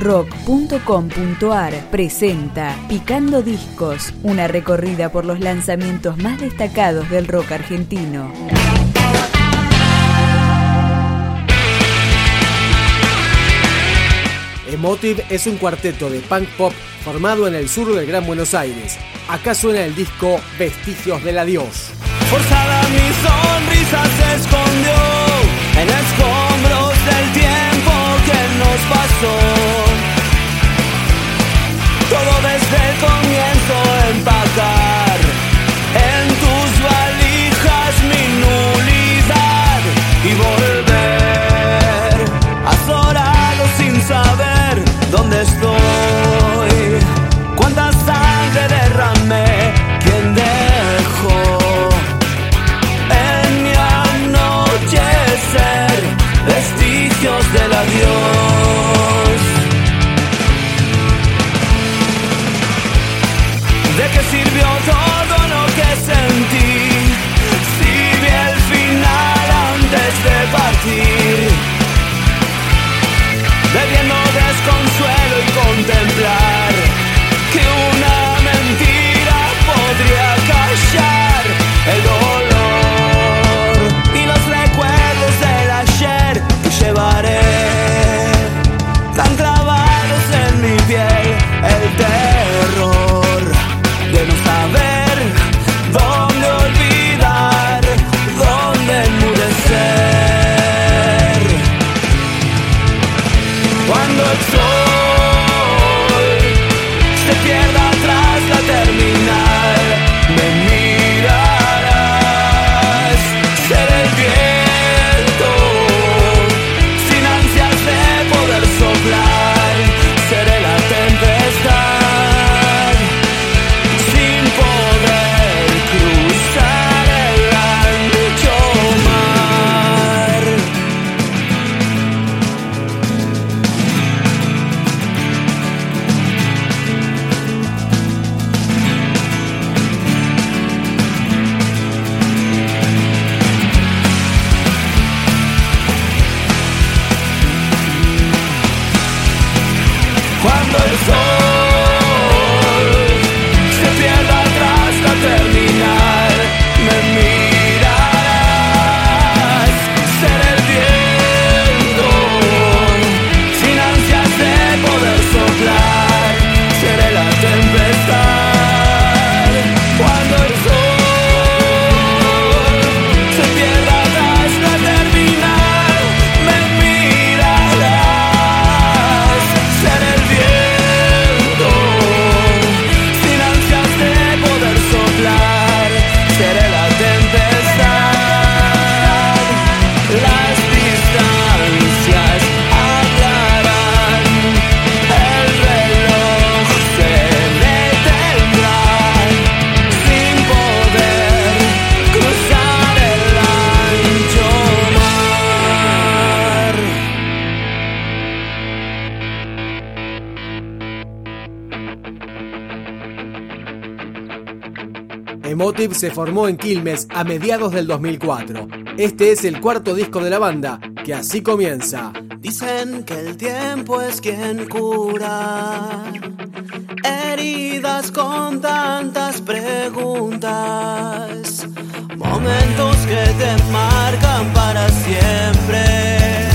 rock.com.ar presenta Picando Discos, una recorrida por los lanzamientos más destacados del rock argentino. Emotive es un cuarteto de punk pop formado en el sur del Gran Buenos Aires. Acá suena el disco Vestigios del Adiós. Forzada mi sonrisa se escondió en escombros del tiempo que nos pasó. todo de reality Motive se formó en Quilmes a mediados del 2004. Este es el cuarto disco de la banda, que así comienza. Dicen que el tiempo es quien cura heridas con tantas preguntas, momentos que te marcan para siempre,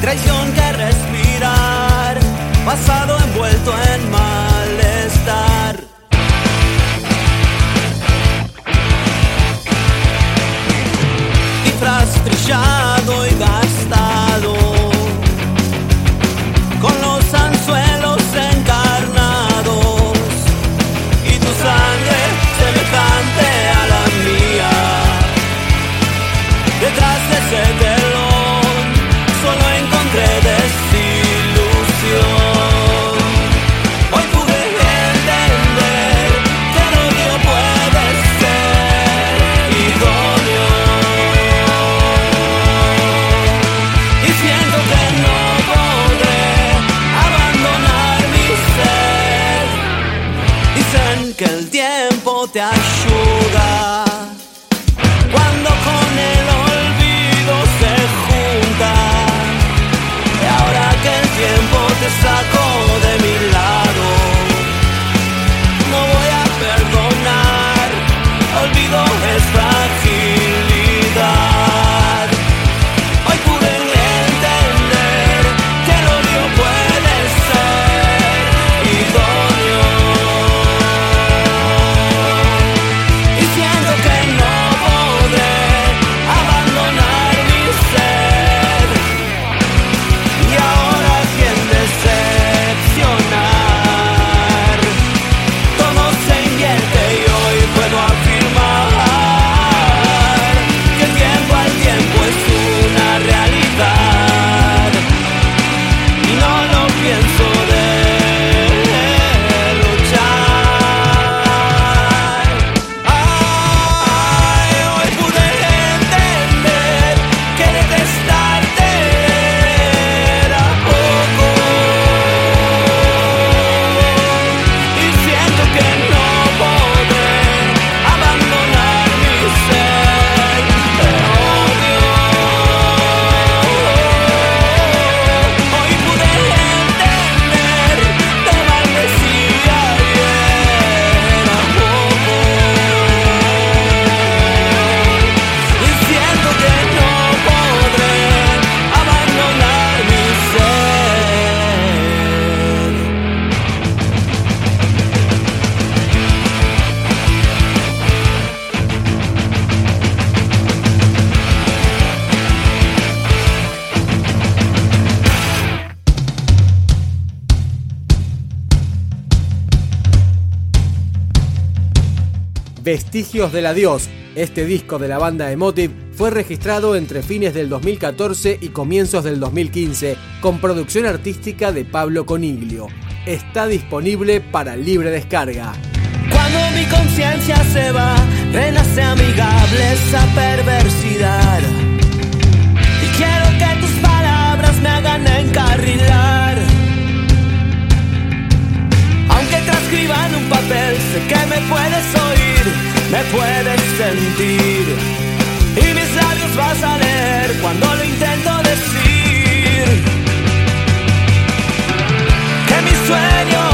traición que respirar, pasado envuelto en mar. 보다 Vestigios del Adiós. Este disco de la banda Emotive fue registrado entre fines del 2014 y comienzos del 2015 con producción artística de Pablo Coniglio. Está disponible para libre descarga. Cuando mi conciencia se va, renace amigable esa perversidad. Y quiero que tus palabras me hagan encarrilar. Aunque transcriban un papel, sé que me puedes oír, me puedes sentir. Y mis labios vas a leer cuando lo intento decir. Que mis sueños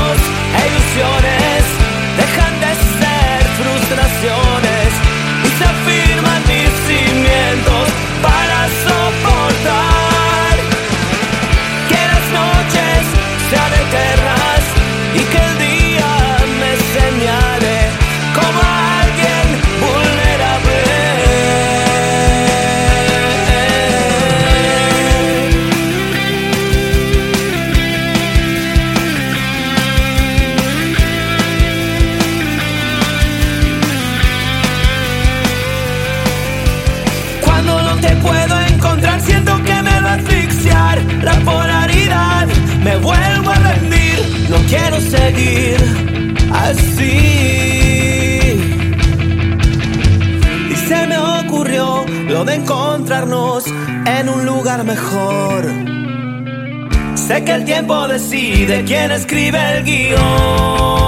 seguir así. Y se me ocurrió lo de encontrarnos en un lugar mejor. Sé que el tiempo decide quién escribe el guion.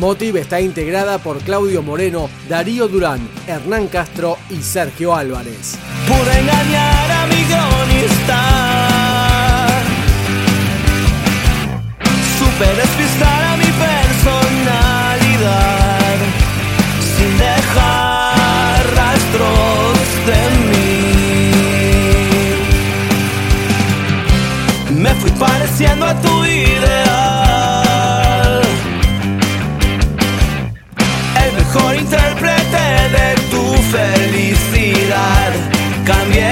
Emotive está integrada por Claudio Moreno, Darío Durán, Hernán Castro y Sergio Álvarez. Engañar a. Cambié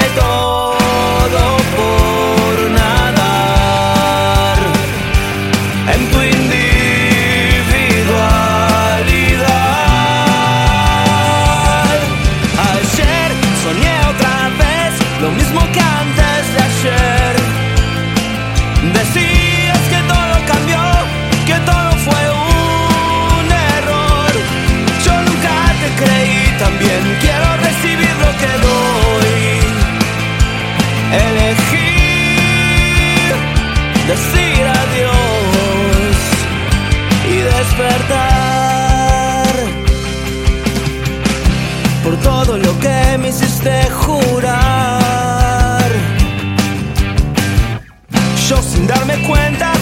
darme cuenta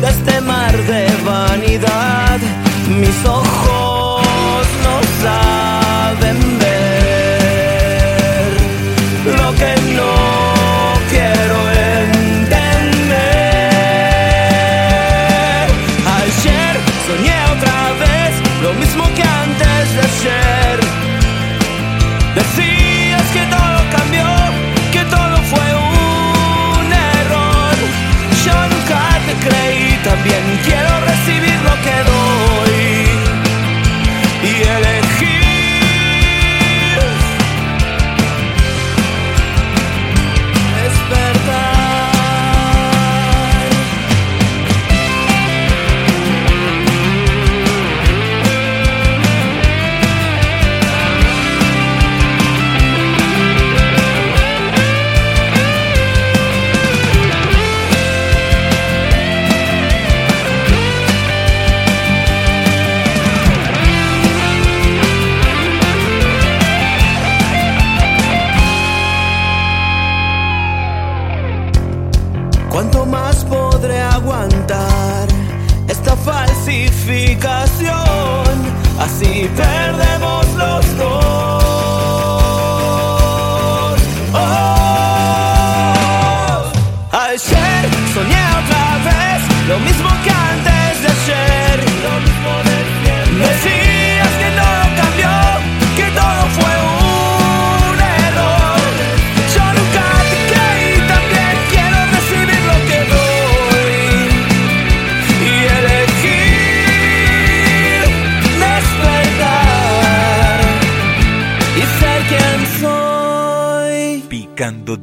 de este mar de vanidad, mis ojos no saben ver lo que no quiero entender. Ayer soñé otra vez lo mismo que antes de ayer. Decías también quiero aguantar esta falsificación. Así perdemos los dos. Oh, ayer soñé otra vez lo mismo que antes de ayer.